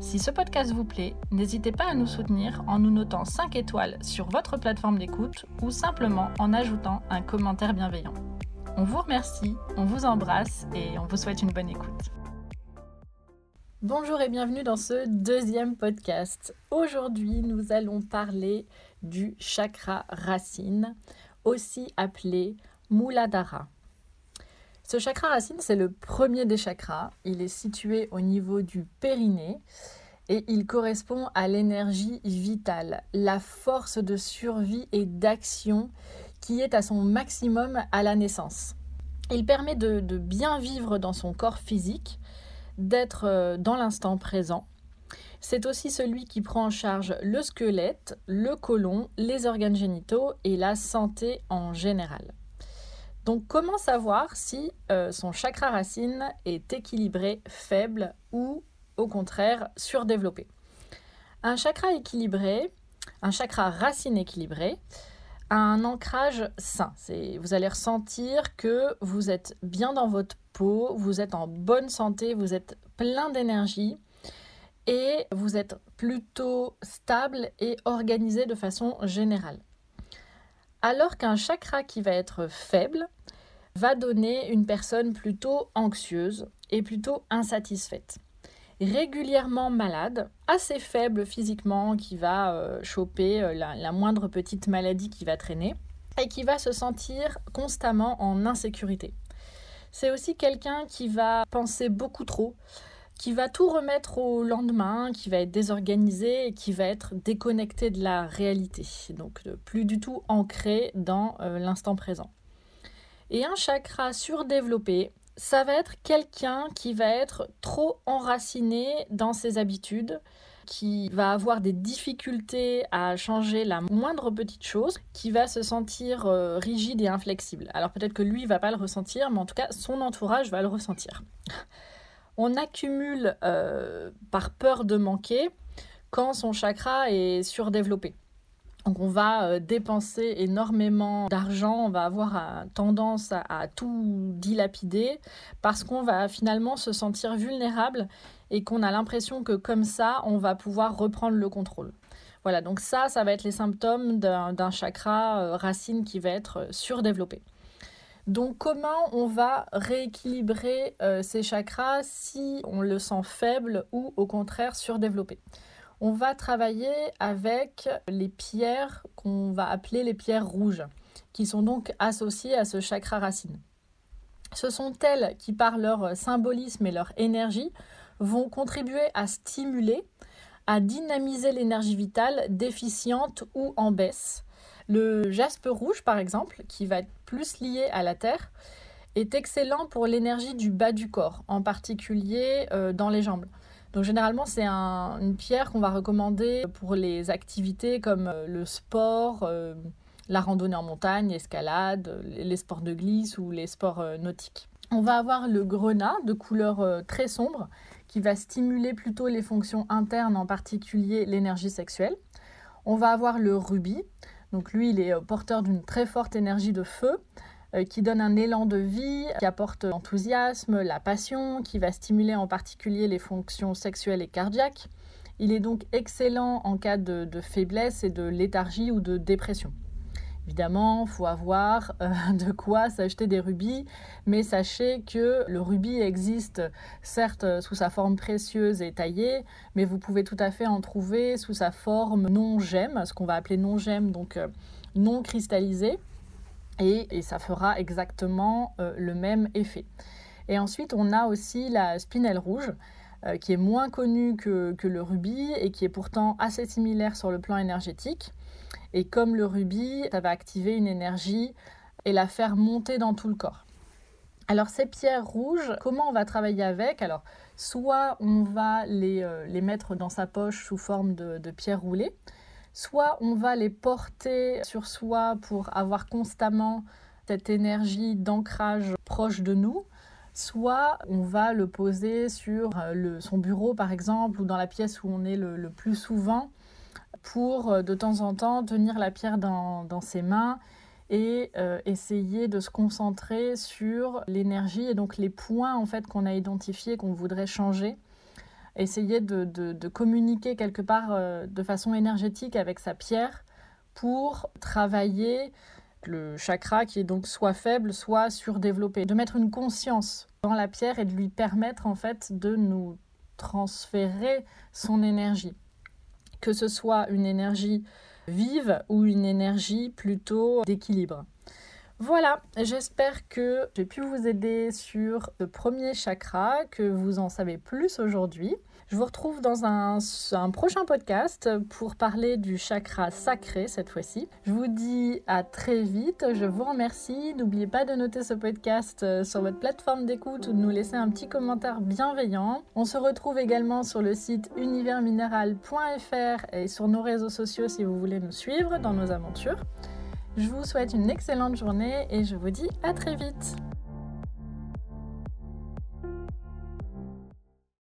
Si ce podcast vous plaît, n'hésitez pas à nous soutenir en nous notant 5 étoiles sur votre plateforme d'écoute ou simplement en ajoutant un commentaire bienveillant. On vous remercie, on vous embrasse et on vous souhaite une bonne écoute. Bonjour et bienvenue dans ce deuxième podcast. Aujourd'hui, nous allons parler du chakra racine, aussi appelé Muladhara. Ce chakra racine, c'est le premier des chakras. Il est situé au niveau du périnée et il correspond à l'énergie vitale, la force de survie et d'action qui est à son maximum à la naissance. Il permet de, bien vivre dans son corps physique, d'être euh, dans l'instant présent. C'est aussi celui qui prend en charge le squelette, le côlon, les organes génitaux et la santé en général. Donc comment savoir si euh, son chakra racine est équilibré, faible ou au contraire surdéveloppé? Un chakra équilibré, un chakra racine équilibré, a un ancrage sain. Vous allez ressentir que vous êtes bien dans votre peau, vous êtes en bonne santé, vous êtes plein d'énergie et vous êtes plutôt stable et organisé de façon générale. Alors qu'un chakra qui va être faible va donner une personne plutôt anxieuse et plutôt insatisfaite. Régulièrement malade, assez faible physiquement, qui va euh, choper euh, la moindre petite maladie qui va traîner et qui va se sentir constamment en insécurité. C'est aussi quelqu'un qui va penser beaucoup trop, qui va tout remettre au lendemain, qui va être désorganisé et qui va être déconnecté de la réalité, donc plus du tout ancré dans euh, l'instant présent. Et un chakra surdéveloppé, ça va être quelqu'un qui va être trop enraciné dans ses habitudes, qui va avoir des difficultés à changer la moindre petite chose, qui va se sentir euh, rigide et inflexible. Alors peut-être que lui va pas le ressentir, mais en tout cas son entourage va le ressentir on accumule euh, par peur de manquer quand son chakra est surdéveloppé. Donc on va euh, dépenser énormément d'argent, on va avoir tendance à, tout dilapider parce qu'on va finalement se sentir vulnérable et qu'on a l'impression que comme ça, on va pouvoir reprendre le contrôle. Voilà, donc ça, ça va être les symptômes d'un chakra euh, racine qui va être surdéveloppé. Donc comment on va rééquilibrer euh, ces chakras si on le sent faible ou au contraire surdéveloppé? On va travailler avec les pierres qu'on va appeler les pierres rouges, qui sont donc associées à ce chakra racine. Ce sont elles qui, par leur symbolisme et leur énergie, vont contribuer à stimuler, à dynamiser l'énergie vitale déficiente ou en baisse, le jaspe rouge, par exemple, qui va être plus lié à la terre, est excellent pour l'énergie du bas du corps, en particulier euh, dans les jambes. Donc généralement, c'est une pierre qu'on va recommander pour les activités comme euh, le sport, euh, la randonnée en montagne, l'escalade, les sports de glisse ou les sports nautiques. On va avoir le grenat de couleur très sombre qui va stimuler plutôt les fonctions internes, en particulier l'énergie sexuelle. On va avoir le rubis donc lui, il est euh, porteur d'une très forte énergie de feu euh, qui donne un élan de vie, qui apporte l'enthousiasme, la passion, qui va stimuler en particulier les fonctions sexuelles et cardiaques. Il est donc excellent en cas de, de faiblesse et de léthargie ou de dépression. Évidemment, faut avoir euh, de quoi s'acheter des rubis, mais sachez que le rubis existe certes sous sa forme précieuse et taillée, mais vous pouvez tout à fait en trouver sous sa forme non gemme, ce qu'on va appeler non gemme, donc euh, non cristallisé, et, ça fera exactement euh, le même effet. Et ensuite, on a aussi la spinelle rouge qui est moins connue que le rubis et qui est pourtant assez similaire sur le plan énergétique. Et comme le rubis, ça va activer une énergie et la faire monter dans tout le corps. Alors ces pierres rouges, comment on va travailler avec? Alors soit on va les, euh, les, mettre dans sa poche sous forme de, pierres roulées, Soit on va les porter sur soi pour avoir constamment cette énergie d'ancrage proche de nous, soit on va le poser sur euh, son bureau par exemple ou dans la pièce où on est le, plus souvent pour euh, de temps en temps tenir la pierre dans, ses mains et euh, essayer de se concentrer sur l'énergie et donc les points en fait qu'on a identifiés qu'on voudrait changer essayer de, communiquer quelque part euh, de façon énergétique avec sa pierre pour travailler le chakra qui est donc soit faible, soit surdéveloppé. De mettre une conscience dans la pierre et de lui permettre en fait de nous transférer son énergie. Que ce soit une énergie vive ou une énergie plutôt d'équilibre. Voilà, j'espère que j'ai pu vous aider sur le premier chakra, que vous en savez plus aujourd'hui. Je vous retrouve dans un, prochain podcast pour parler du chakra sacré cette fois-ci. Je vous dis à très vite, je vous remercie. N'oubliez pas de noter ce podcast euh, sur votre plateforme d'écoute ou de nous laisser un petit commentaire bienveillant. On se retrouve également sur le site universminéral.fr et sur nos réseaux sociaux si vous voulez nous suivre dans nos aventures. Je vous souhaite une excellente journée et je vous dis à très vite.